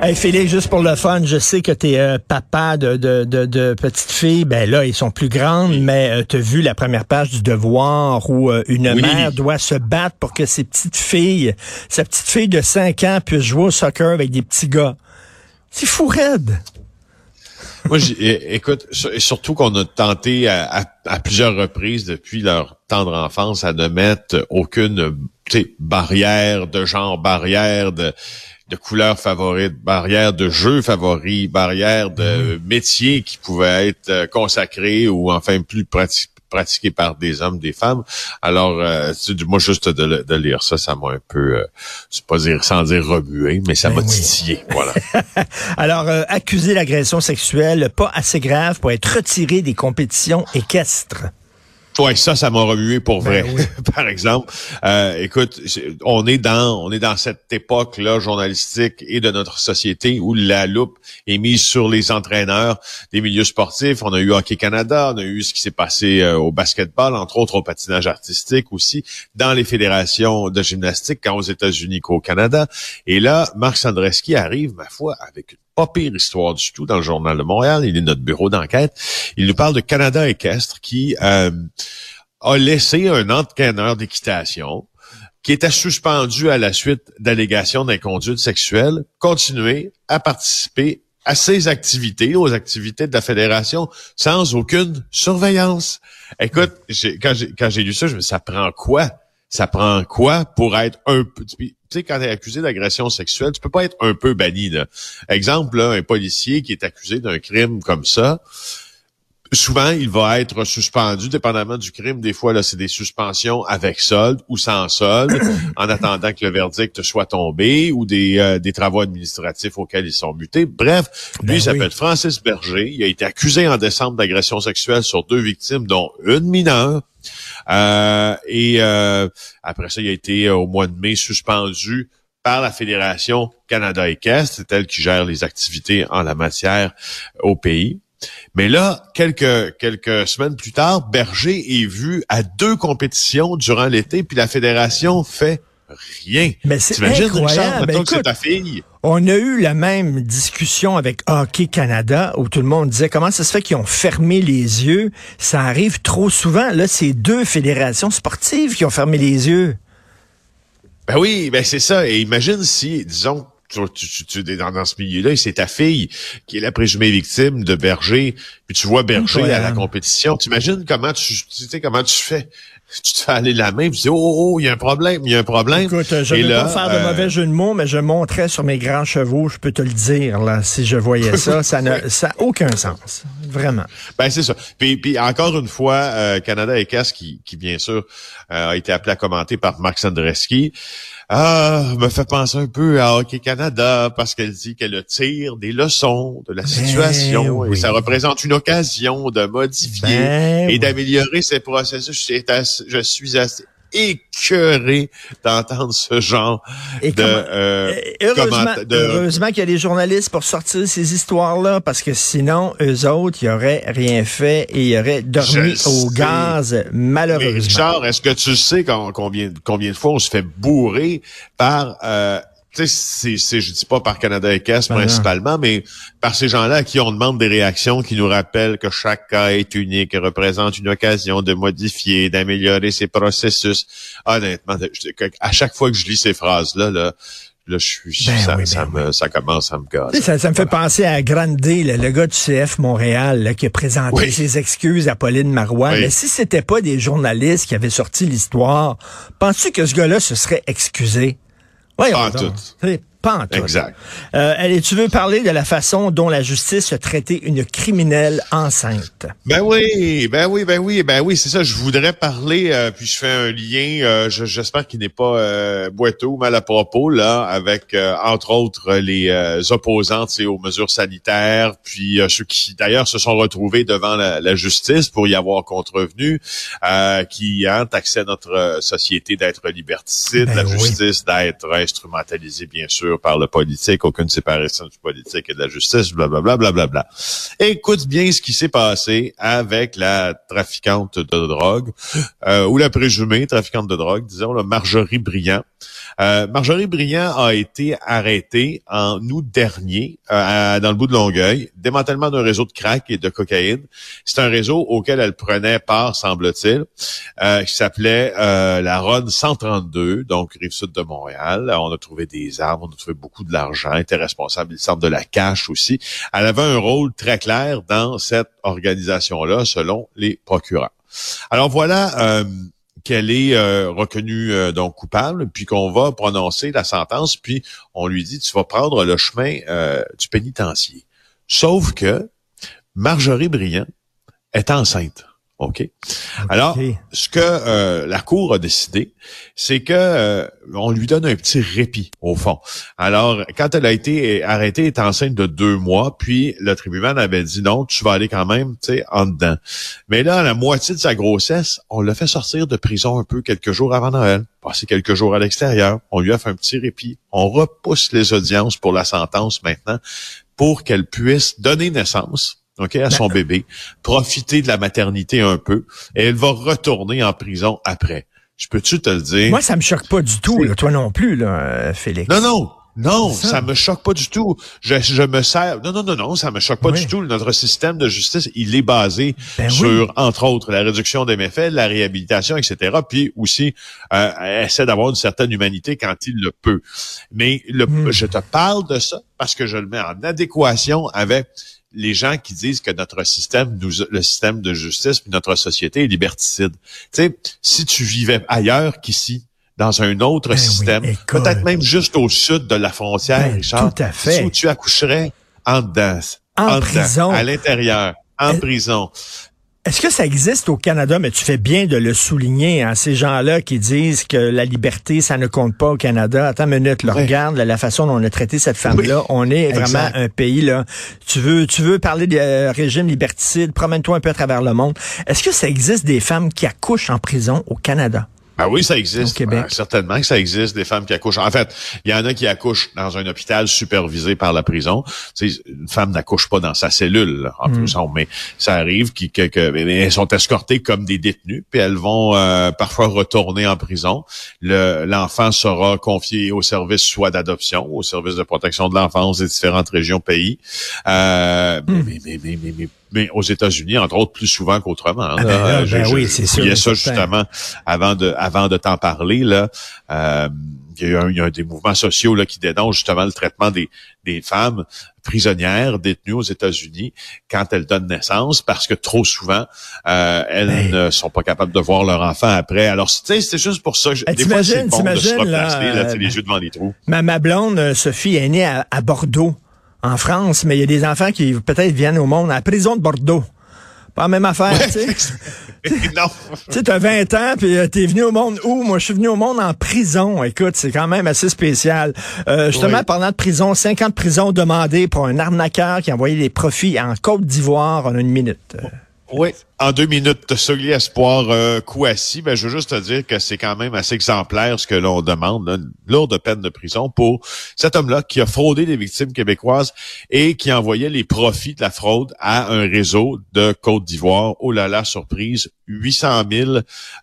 Hey Félix, juste pour le fun, je sais que tu es euh, papa de, de, de, de, petites filles. Ben là, ils sont plus grandes, mais euh, tu as vu la première page du Devoir où euh, une mère doit se battre pour que ses petites filles, sa petite fille de 5 ans puisse jouer au soccer avec des petits gars. C'est fou raide. Moi, écoute, surtout qu'on a tenté à, à, plusieurs reprises depuis leur tendre enfance à ne mettre aucune barrière de genre, barrière de de couleurs favorites, barrières de jeux favoris, barrières de mhm. métiers qui pouvaient être euh, consacrés ou enfin plus pratiqués par des hommes, des femmes. Alors, euh, moi, juste de, lire ça, ça m'a un peu, euh, c'est pas dire sans dire remué, mais ça ben m'a titillé. Voilà. Alors, euh, accuser l'agression sexuelle, pas assez grave pour être retiré des compétitions équestres. Ouais, ça, ça m'a remué pour ben vrai. Par exemple, euh, écoute, on est dans on est dans cette époque-là journalistique et de notre société où la loupe est mise sur les entraîneurs des milieux sportifs. On a eu Hockey Canada, on a eu ce qui s'est passé euh, au basketball, entre autres au patinage artistique aussi, dans les fédérations de gymnastique, quand aux États-Unis qu'au Canada. Et là, Marc Sandreski arrive, ma foi, avec une pas pire histoire du tout dans le Journal de Montréal. Il est notre bureau d'enquête. Il nous parle de Canada Équestre qui euh, a laissé un entraîneur d'équitation qui était suspendu à la suite d'allégations d'inconduite sexuelle, continuer à participer à ses activités, aux activités de la fédération, sans aucune surveillance. Écoute, quand j'ai lu ça, je me ça prend quoi? Ça prend quoi pour être un peu tu sais, quand tu es accusé d'agression sexuelle, tu peux pas être un peu banni. Là. Exemple, un policier qui est accusé d'un crime comme ça, souvent, il va être suspendu, dépendamment du crime. Des fois, là, c'est des suspensions avec solde ou sans solde, en attendant que le verdict soit tombé, ou des, euh, des travaux administratifs auxquels ils sont mutés. Bref, lui, ben il s'appelle Francis Berger. Il a été accusé en décembre d'agression sexuelle sur deux victimes, dont une mineure. Euh, et euh, après ça, il a été euh, au mois de mai suspendu par la Fédération Canada Équestre, c'est elle qui gère les activités en la matière au pays. Mais là, quelques quelques semaines plus tard, Berger est vu à deux compétitions durant l'été, puis la fédération fait rien. Mais c'est incroyable. Ben, c'est ta fille. On a eu la même discussion avec Hockey Canada où tout le monde disait comment ça se fait qu'ils ont fermé les yeux? Ça arrive trop souvent. Là, c'est deux fédérations sportives qui ont fermé les yeux. Ben oui, ben c'est ça. Et imagine si, disons, tu, tu, tu, es dans, ce milieu-là et c'est ta fille qui est la présumée victime de Berger, puis tu vois Berger à la compétition. Tu imagines comment tu, tu sais comment tu fais? Tu te fais aller la main, tu dis, oh, oh, oh, il y a un problème, il y a un problème. Écoute, je ne veux pas faire de euh, mauvais jeu de mots, mais je monterais sur mes grands chevaux, je peux te le dire, là, si je voyais ça. ça n'a ça aucun sens. Vraiment. Ben, c'est ça. Puis, puis encore une fois, euh, Canada et Casse, qui, qui bien sûr euh, a été appelé à commenter par Marc Sandreski, ah, me fait penser un peu à Hockey Canada parce qu'elle dit qu'elle tire des leçons de la ben situation et ça représente une occasion de modifier ben et d'améliorer ces processus. Je suis assez écœuré d'entendre ce genre de, euh, heureusement, heureusement qu'il y a des journalistes pour sortir ces histoires-là, parce que sinon, eux autres, ils auraient rien fait et ils auraient dormi au gaz, malheureusement. Mais Richard, est-ce que tu sais combien, combien de fois on se fait bourrer par euh, tu sais, c'est, je dis pas par Canada et Caisse ben principalement, mais par ces gens-là à qui on demande des réactions qui nous rappellent que chaque cas est unique et représente une occasion de modifier, d'améliorer ses processus. Honnêtement, à chaque fois que je lis ces phrases-là, là, là, je suis, ben ça, ça, ben me, ça, commence à me gâter. Ça, ça, me fait penser à Grande le, le, gars du CF Montréal, qui a présenté ses excuses à Pauline Marois. Mais si c'était pas des journalistes qui avaient sorti l'histoire, penses-tu que ce gars-là se serait excusé? Oui, pas tout. Pas en tout. Exact. Euh, allez, tu veux parler de la façon dont la justice a traité une criminelle enceinte? Ben oui, ben oui, ben oui, ben oui, c'est ça. Je voudrais parler, euh, puis je fais un lien. Euh, j'espère qu'il n'est pas boiteux ou mal à propos là, avec entre autres les opposantes aux mesures sanitaires, puis ceux qui d'ailleurs se sont retrouvés devant la, justice pour y avoir contrevenu, qui ont accès à notre société d'être liberticide, ben la justice d'être instrumentalisée bien sûr par le politique, aucune séparation du politique et de la justice, blablabla, blablabla. Écoute bien ce qui s'est passé avec la trafiquante de drogue, euh, ou la présumée trafiquante de drogue, disons, la Marjorie Briand. Euh, Marjorie Briand a été arrêtée en août dernier euh, dans le bout de Longueuil, démantèlement d'un réseau de crack et de cocaïne. C'est un réseau auquel elle prenait part, semble-t-il, euh, qui s'appelait la RON 132, donc rive sud de Montréal. On a trouvé des armes, trouvé beaucoup de l'argent, était responsable du centre de la cache aussi. Elle avait un rôle très clair dans cette organisation-là, selon les procureurs. Alors voilà qu'elle est euh, reconnue euh, donc coupable, puis qu'on va prononcer la sentence, puis on lui dit tu vas prendre le chemin euh, du pénitencier. Sauf que Marjorie Briand est enceinte. OK. Alors, ce que euh, la Cour a décidé, c'est que euh, on lui donne un petit répit, au fond. Alors, quand elle a été arrêtée, elle est enceinte de deux mois, puis le tribunal avait dit non, tu vas aller quand même, tu sais, en dedans. Mais là, à la moitié de sa grossesse, on l'a fait sortir de prison un peu quelques jours avant Noël, passer quelques jours à l'extérieur. On lui a fait un petit répit. On repousse les audiences pour la sentence maintenant pour qu'elle puisse donner naissance OK, à son bébé, profiter de la maternité un peu, et elle va retourner en prison après. Je peux-tu te le dire? Moi, ça me choque pas du tout, toi non plus, là, Félix. Non, non. Non, ça. me choque pas du tout. Je, je me sers. Non, non, non, non, ça me choque pas du tout. Notre système de justice, il est basé ben sur, entre autres, la réduction des méfaits, la réhabilitation, etc. Puis aussi, euh, essaie d'avoir une certaine humanité quand il le peut. Mais le, hmm. je te parle de ça parce que je le mets en adéquation avec les gens qui disent que notre système, le système de justice, puis notre société est liberticide. Tu sais, si tu vivais ailleurs qu'ici, dans un autre ben système, peut-être même juste au sud de la frontière, ben, Richard, tout à fait. où tu accoucherais en dedans, en, prison, à l'intérieur, en prison. Est-ce que ça existe au Canada, mais tu fais bien de le souligner, hein, ces gens-là qui disent que la liberté, ça ne compte pas au Canada. Attends une minute, là, regarde la façon dont on a traité cette femme-là. on est vraiment un pays, là. Tu veux, tu veux parler de euh, régime liberticide, promène-toi un peu à travers le monde. Est-ce que ça existe des femmes qui accouchent en prison au Canada? Ah oui, ça existe. Québec. certainement que ça existe, des femmes qui accouchent. En fait, il y en a qui accouchent dans un hôpital supervisé par la prison. Tu sais, une femme n'accouche pas dans sa cellule en hmm. prison, mais ça arrive qu'elles que, que, sont escortées comme des détenus, puis elles vont euh, parfois retourner en prison. L'enfant sera confié au service soit d'adoption, au service de protection de l'enfance des différentes régions pays. Euh, mais, mais, mais, mais mais aux États-Unis, entre autres, plus souvent qu'autrement. Ah ben, ben oui, c'est sûr. Il y a ça justement avant de avant de t'en parler là. Euh, il y, a il des mouvements sociaux là qui dénoncent justement le traitement des, des femmes prisonnières détenues aux États-Unis quand elles donnent naissance parce que trop souvent euh, elles ben. ne sont pas capables de voir leur enfant après. Alors c'est juste pour ça que des fois c'est bon de se replacer là, les yeux devant les trous. Ma, ma blonde euh, Sophie est née à Bordeaux en France, mais il y a des enfants qui peut-être viennent au monde à la prison de Bordeaux. Pas la même affaire, tu sais. non. Tu sais, t'as 20 ans, puis euh, t'es venu au monde où? Moi, je suis venu au monde en prison. Écoute, c'est quand même assez spécial. Euh, justement, parlant de prison, 50 prisons demandées pour un arnaqueur qui a envoyé des profits en Côte d'Ivoire. A une minute. Oui. En deux minutes, Sogli Espoir euh, ben, je veux juste te dire que c'est quand même assez exemplaire ce que l'on demande, une lourde peine de prison pour cet homme-là qui a fraudé les victimes québécoises et qui envoyait les profits de la fraude à un réseau de Côte d'Ivoire. Oh là là, surprise, 800 000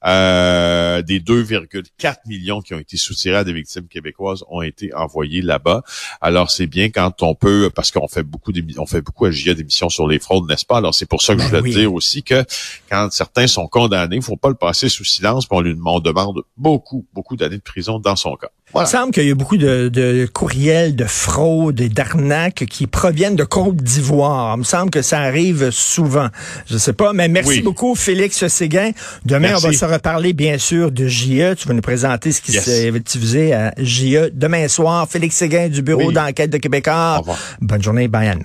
euh, des 2,4 millions qui ont été soutirés à des victimes québécoises ont été envoyés là-bas. Alors c'est bien quand on peut, parce qu'on fait beaucoup on fait beaucoup à GIA d'émissions sur les fraudes, n'est-ce pas? Alors c'est pour ça que je ben voulais te dire aussi que quand certains sont condamnés, il faut pas le passer sous silence. On lui demande beaucoup, beaucoup d'années de prison dans son cas. Il semble qu'il y a beaucoup de, courriels de fraude et d'arnaques qui proviennent de Côte d'Ivoire. Il me semble que ça arrive souvent. Je sais pas, mais merci beaucoup, Félix Séguin. Demain, on va se reparler, bien sûr, de JE. Tu vas nous présenter ce qui s'est diffusé à JE. Demain soir, Félix Séguin du Bureau d'enquête de Québécois. Bonne journée, bye à